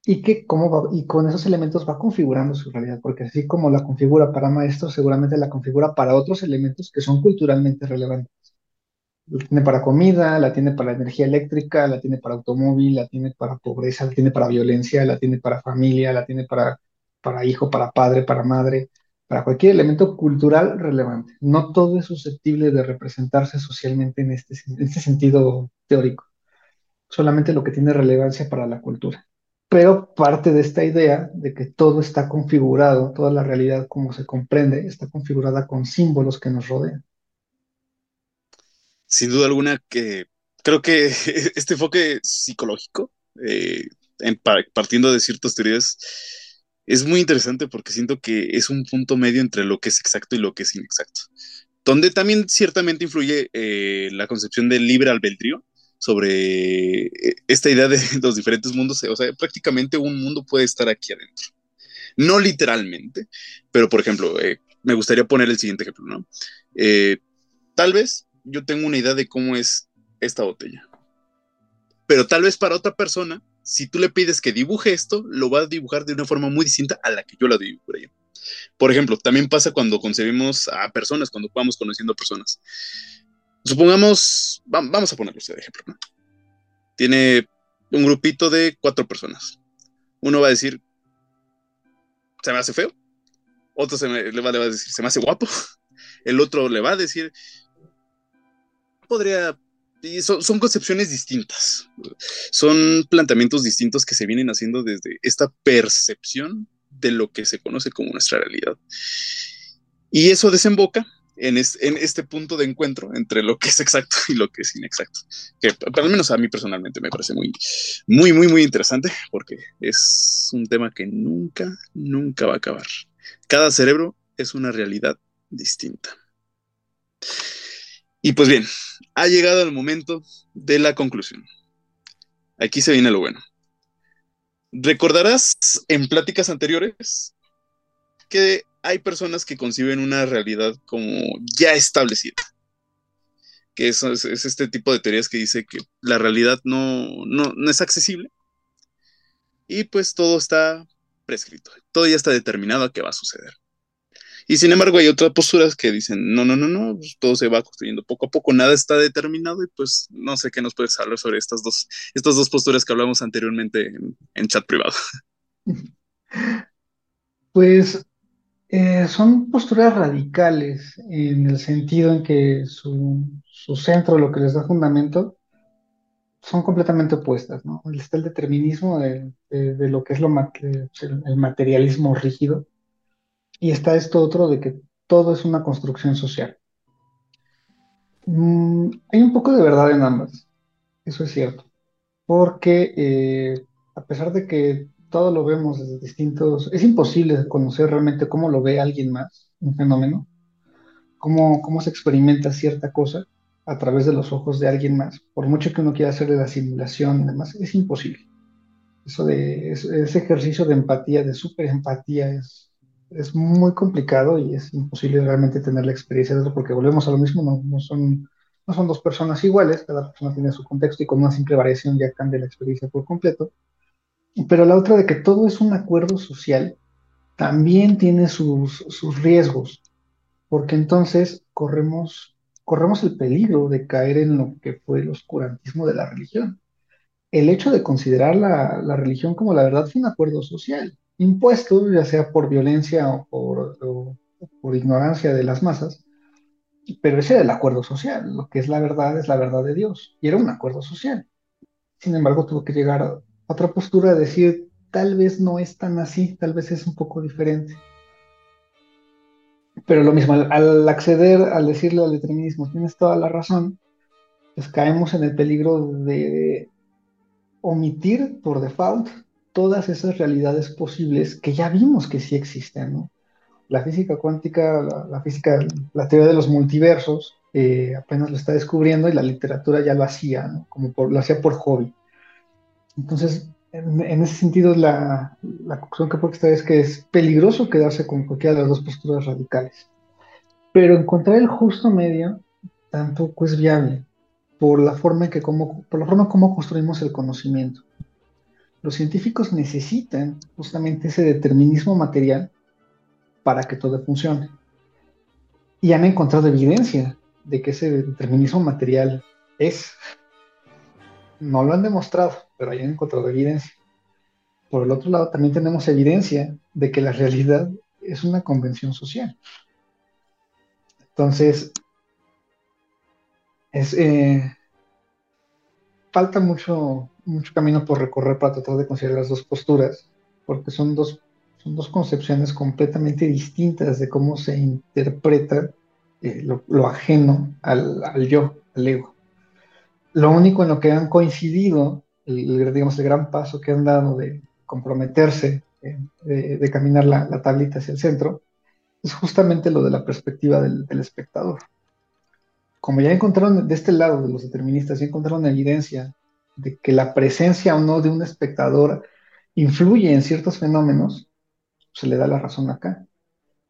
y que cómo y con esos elementos va configurando su realidad, porque así como la configura para maestros, seguramente la configura para otros elementos que son culturalmente relevantes. La tiene para comida, la tiene para energía eléctrica, la tiene para automóvil, la tiene para pobreza, la tiene para violencia, la tiene para familia, la tiene para para hijo, para padre, para madre, para cualquier elemento cultural relevante. No todo es susceptible de representarse socialmente en este, en este sentido teórico, solamente lo que tiene relevancia para la cultura. Pero parte de esta idea de que todo está configurado, toda la realidad como se comprende, está configurada con símbolos que nos rodean. Sin duda alguna que creo que este enfoque psicológico, eh, partiendo de ciertas teorías, es muy interesante porque siento que es un punto medio entre lo que es exacto y lo que es inexacto. Donde también ciertamente influye eh, la concepción del libre albedrío sobre eh, esta idea de los diferentes mundos. O sea, prácticamente un mundo puede estar aquí adentro. No literalmente, pero por ejemplo, eh, me gustaría poner el siguiente ejemplo, ¿no? tal vez yo tengo una idea de cómo es esta botella, pero tal vez para otra persona si tú le pides que dibuje esto, lo va a dibujar de una forma muy distinta a la que yo la dibujaría. Por ejemplo, también pasa cuando concebimos a personas, cuando vamos conociendo a personas. Supongamos, vamos a ponerlo de ejemplo. Tiene un grupito de cuatro personas. Uno va a decir, se me hace feo. Otro se le, va, a decir, se me hace guapo. El otro le va a decir, podría son, concepciones distintas, son planteamientos distintos que se vienen haciendo desde esta percepción de lo que se conoce como nuestra realidad. Y eso desemboca en, este punto de encuentro entre lo que es exacto y lo que es inexacto, que al menos a mí personalmente me parece muy, muy, muy, muy interesante porque es un tema que nunca, nunca va a acabar. Cada cerebro es una realidad distinta. Y pues bien, ha llegado el momento de la conclusión. Aquí se viene lo bueno. Recordarás en pláticas anteriores que hay personas que conciben una realidad como ya establecida. Que es, es este tipo de teorías que dice que la realidad no, no, no es accesible. Y pues todo está prescrito. Todo ya está determinado a qué va a suceder. Y sin embargo hay otras posturas que dicen, no, no, no, no, pues, todo se va construyendo poco a poco, nada está determinado y pues no sé qué nos puedes hablar sobre estas dos, estas dos posturas que hablamos anteriormente en, chat privado. Pues eh, son posturas radicales en el sentido en que su, su centro, lo que les da fundamento, son completamente opuestas, ¿no? Está el determinismo de, lo que es lo, el materialismo rígido y está esto otro de que todo es una construcción social. Mm, hay un poco de verdad en ambas, eso es cierto, porque eh, a pesar de que todo lo vemos desde distintos, es imposible conocer realmente cómo lo ve alguien más, un fenómeno, cómo, cómo se experimenta cierta cosa a través de los ojos de alguien más, por mucho que uno quiera hacerle la simulación y demás, es imposible. Eso de ese ejercicio de empatía, de super empatía, es, es muy complicado y es imposible realmente tener la experiencia de eso, porque volvemos a lo mismo, no, son, no son dos personas iguales, cada persona tiene su contexto y con una simple variación ya cambia la experiencia por completo. Pero la otra de que todo es un acuerdo social también tiene sus, sus riesgos, porque entonces corremos corremos el peligro de caer en lo que fue el oscurantismo de la religión. El hecho de considerar la, religión como la verdad fue un acuerdo social, impuesto ya sea por violencia o por, por ignorancia de las masas, pero ese era el acuerdo social, lo que es la verdad es la verdad de Dios, y era un acuerdo social. Sin embargo, tuvo que llegar a otra postura de decir, tal vez no es tan así, tal vez es un poco diferente. Pero lo mismo, al, acceder, al decirle al determinismo, tienes toda la razón, pues caemos en el peligro de omitir por default todas esas realidades posibles que ya vimos que sí existen, ¿no? La física cuántica, la, física, la teoría de los multiversos, eh, apenas lo está descubriendo y la literatura ya lo hacía, ¿no? Como por, lo hacía por hobby. Entonces, en, ese sentido, la, la conclusión que puedo extraer es que es peligroso quedarse con cualquiera de las dos posturas radicales. Pero encontrar el justo medio tampoco es viable por la forma en que como, por la forma como construimos el conocimiento. Los científicos necesitan justamente ese determinismo material para que todo funcione. Y han encontrado evidencia de que ese determinismo material es. No lo han demostrado, pero hayan encontrado evidencia. Por el otro lado, también tenemos evidencia de que la realidad es una convención social. Entonces, es, eh, falta mucho, mucho camino por recorrer para tratar de considerar las dos posturas, porque son dos, son dos concepciones completamente distintas de cómo se interpreta eh, lo, ajeno al, al yo, al ego. Lo único en lo que han coincidido el, digamos, el gran paso que han dado de comprometerse, eh, de, caminar la, tablita hacia el centro, es justamente lo de la perspectiva del, espectador. Como ya encontraron de este lado de los deterministas, ya encontraron evidencia de que la presencia o no de un espectador influye en ciertos fenómenos, se le da la razón acá.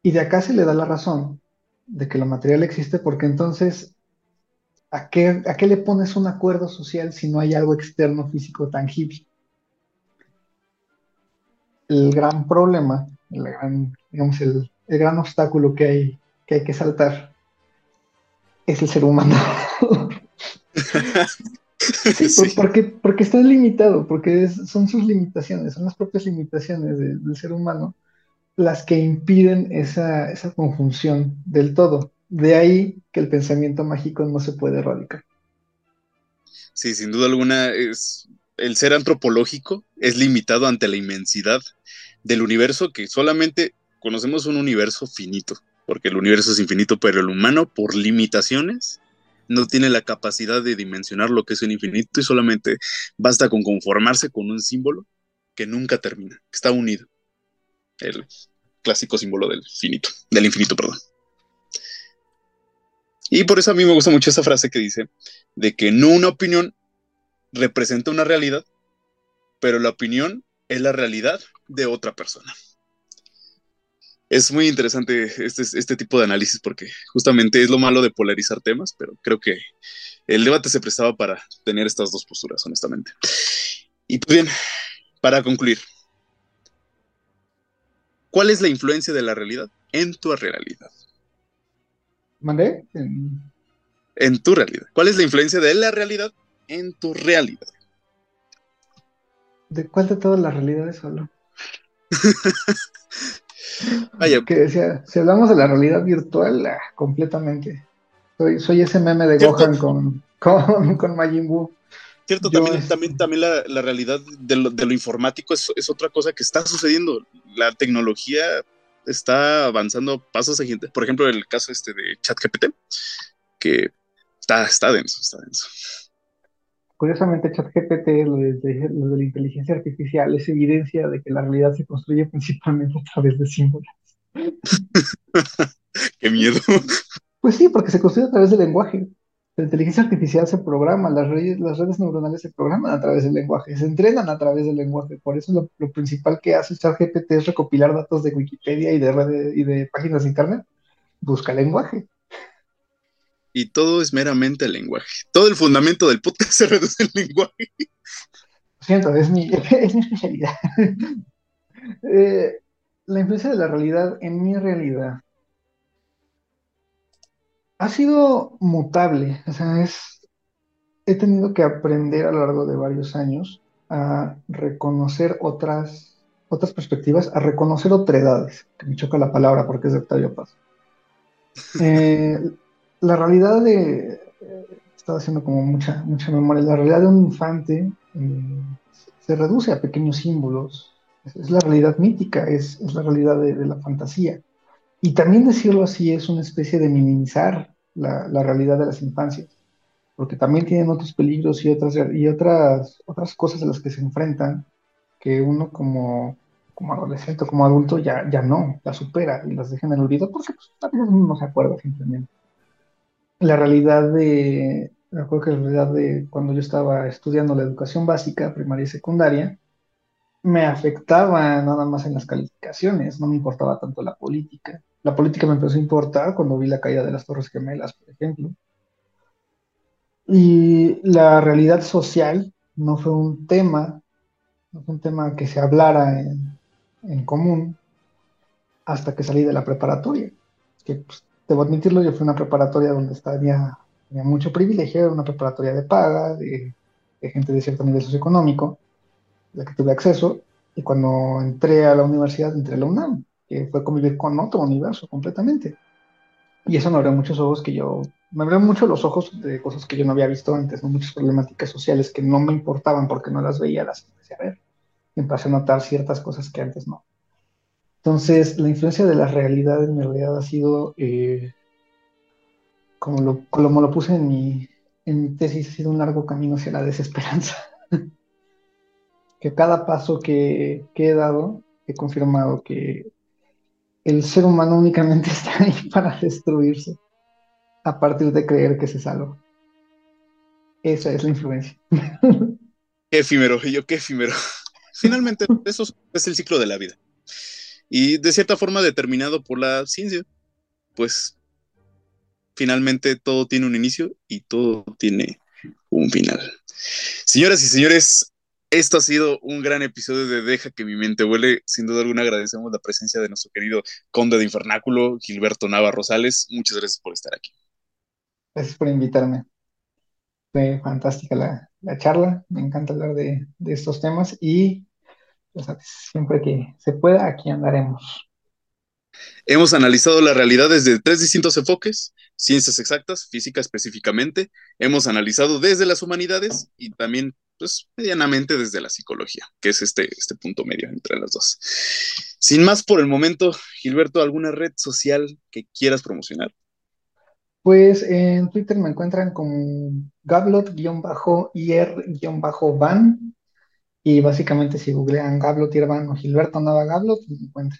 Y de acá se le da la razón de que lo material existe porque entonces ¿a qué, le pones un acuerdo social si no hay algo externo físico tangible? El gran problema, el gran, digamos, el, gran obstáculo que hay, que hay que saltar es el ser humano. porque, porque está limitado, porque son sus limitaciones, son las propias limitaciones del ser humano las que impiden esa, esa conjunción del todo. De ahí que el pensamiento mágico no se puede erradicar. Sí, sin duda alguna, es, el ser antropológico es limitado ante la inmensidad del universo, que solamente conocemos un universo finito, porque el universo es infinito, pero el humano, por limitaciones, no tiene la capacidad de dimensionar lo que es un infinito y solamente basta con conformarse con un símbolo que nunca termina, que está unido. El clásico símbolo del finito, del infinito, perdón. Y por eso a mí me gusta mucho esa frase que dice de que no una opinión representa una realidad, pero la opinión es la realidad de otra persona. Es muy interesante este, este tipo de análisis porque justamente es lo malo de polarizar temas, pero creo que el debate se prestaba para tener estas dos posturas, honestamente. Y pues bien, para concluir, ¿cuál es la influencia de la realidad en tu realidad? ¿Mandé? En... tu realidad. ¿Cuál es la influencia de la realidad en tu realidad? ¿De cuál de todas las realidades solo? Vaya. Que decía, si hablamos de la realidad virtual, ah, completamente. Soy, soy ese meme de Gohan con, con, con Majin Buu. Cierto, también, también, también la, la realidad de lo, de lo informático es, es, otra cosa que está sucediendo. La tecnología está avanzando pasos siguientes. Por ejemplo, el caso este de ChatGPT, que está, está denso, está denso. Curiosamente, ChatGPT, lo de, lo de la inteligencia artificial, es evidencia de que la realidad se construye principalmente a través de símbolos. Qué miedo. Pues sí, porque se construye a través del lenguaje. La inteligencia artificial se programa, las redes, las redes neuronales se programan a través del lenguaje, se entrenan a través del lenguaje. Por eso lo, lo principal que hace ChatGPT es recopilar datos de Wikipedia y de, y de páginas de Internet. Busca lenguaje. Y todo es meramente el lenguaje. Todo el fundamento del podcast se reduce al lenguaje. Lo siento, es mi, es mi especialidad. eh, la influencia de la realidad en mi realidad ha sido mutable, o sea, es, he tenido que aprender a lo largo de varios años a reconocer otras, otras perspectivas, a reconocer otredades, que me choca la palabra porque es de Octavio Paz. Eh, la realidad de, estaba haciendo como mucha, mucha memoria, la realidad de un infante eh, se reduce a pequeños símbolos, es, la realidad mítica, es, es la realidad de, de la fantasía. Y también decirlo así es una especie de minimizar la, la, realidad de las infancias, porque también tienen otros peligros y otras, y otras, otras cosas a las que se enfrentan que uno como, como adolescente como adulto ya, ya no, las supera y las deja en el olvido porque pues, uno no se acuerda simplemente. La realidad de, me acuerdo que la realidad de cuando yo estaba estudiando la educación básica, primaria y secundaria, me afectaba nada más en las calificaciones, no me importaba tanto la política. La política me empezó a importar cuando vi la caída de las Torres Gemelas, por ejemplo. Y la realidad social no fue un tema, no fue un tema que se hablara en, en común hasta que salí de la preparatoria. Que pues, debo admitirlo, yo fui una preparatoria donde tenía, tenía mucho privilegio, era una preparatoria de paga, de, de gente de cierto nivel socioeconómico la que tuve acceso, y cuando entré a la universidad, entré a la UNAM, que fue convivir con otro universo completamente. Y eso me abrió muchos ojos que yo, me abrió mucho los ojos de cosas que yo no había visto antes, ¿no? muchas problemáticas sociales que no me importaban porque no las veía, las empecé a ver. Empecé a notar ciertas cosas que antes no. Entonces, la influencia de la realidad en mi realidad ha sido, eh, como, lo, como lo puse en mi, en mi tesis, ha sido un largo camino hacia la desesperanza. que cada paso que, que, he dado he confirmado que el ser humano únicamente está ahí para destruirse a partir de creer que se salva. Esa es la influencia. Qué efímero, yo qué efímero. Finalmente, eso es el ciclo de la vida. Y de cierta forma determinado por la ciencia, pues finalmente todo tiene un inicio y todo tiene un final. Señoras y señores, esto ha sido un gran episodio de Deja que mi mente huele. Sin duda alguna agradecemos la presencia de nuestro querido conde de Infernáculo, Gilberto Nava Rosales. Muchas gracias por estar aquí. Gracias por invitarme. Fue fantástica la, la charla. Me encanta hablar de, de estos temas y siempre que se pueda, aquí andaremos. Hemos analizado la realidad desde tres distintos enfoques, ciencias exactas, física específicamente, hemos analizado desde las humanidades y también pues medianamente desde la psicología, que es este, este punto medio entre las dos. Sin más por el momento, Gilberto, ¿alguna red social que quieras promocionar? Pues en Twitter me encuentran como gablot-ir-van y básicamente si googlean Gablot Irvan o Gilberto Nava Gablot, me encuentran.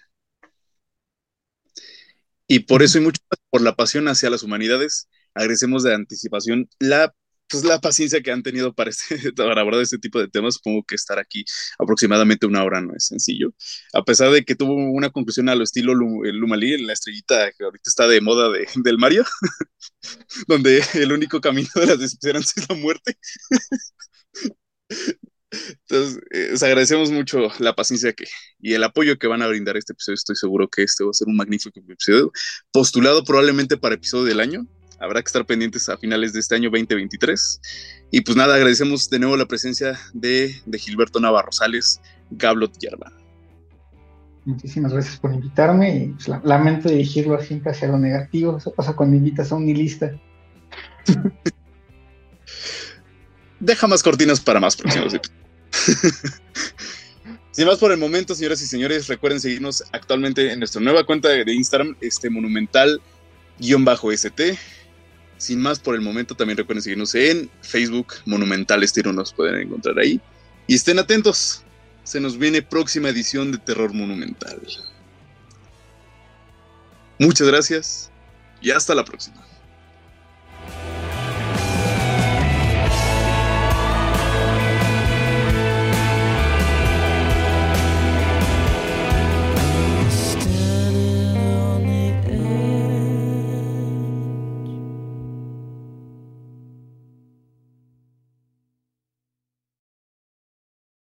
Y por eso y mucho por la pasión hacia las humanidades, agradecemos de anticipación la pues la paciencia que han tenido para, este, para abordar este tipo de temas, supongo que estar aquí aproximadamente una hora no es sencillo. A pesar de que tuvo una conclusión a lo estilo Lumalí, la estrellita que ahorita está de moda de, del Mario, donde el único camino de la desesperanza es la muerte. Entonces, eh, les agradecemos mucho la paciencia que, y el apoyo que van a brindar este episodio. Estoy seguro que este va a ser un magnífico episodio, postulado probablemente para episodio del año. Habrá que estar pendientes a finales de este año 2023. Y pues nada, agradecemos de nuevo la presencia de, de Gilberto Navarro Sales, Gablot Yerba. Muchísimas gracias por invitarme y pues, lamento dirigirlo siempre hacia lo negativo. Eso pasa cuando invitas a un nihilista. Deja más cortinas para más próximos Sin más por el momento, señoras y señores, recuerden seguirnos actualmente en nuestra nueva cuenta de Instagram, este monumental-st. Sin más por el momento, también recuerden seguirnos en Facebook, Monumental Estilo, nos pueden encontrar ahí. Y estén atentos, se nos viene próxima edición de Terror Monumental. Muchas gracias y hasta la próxima.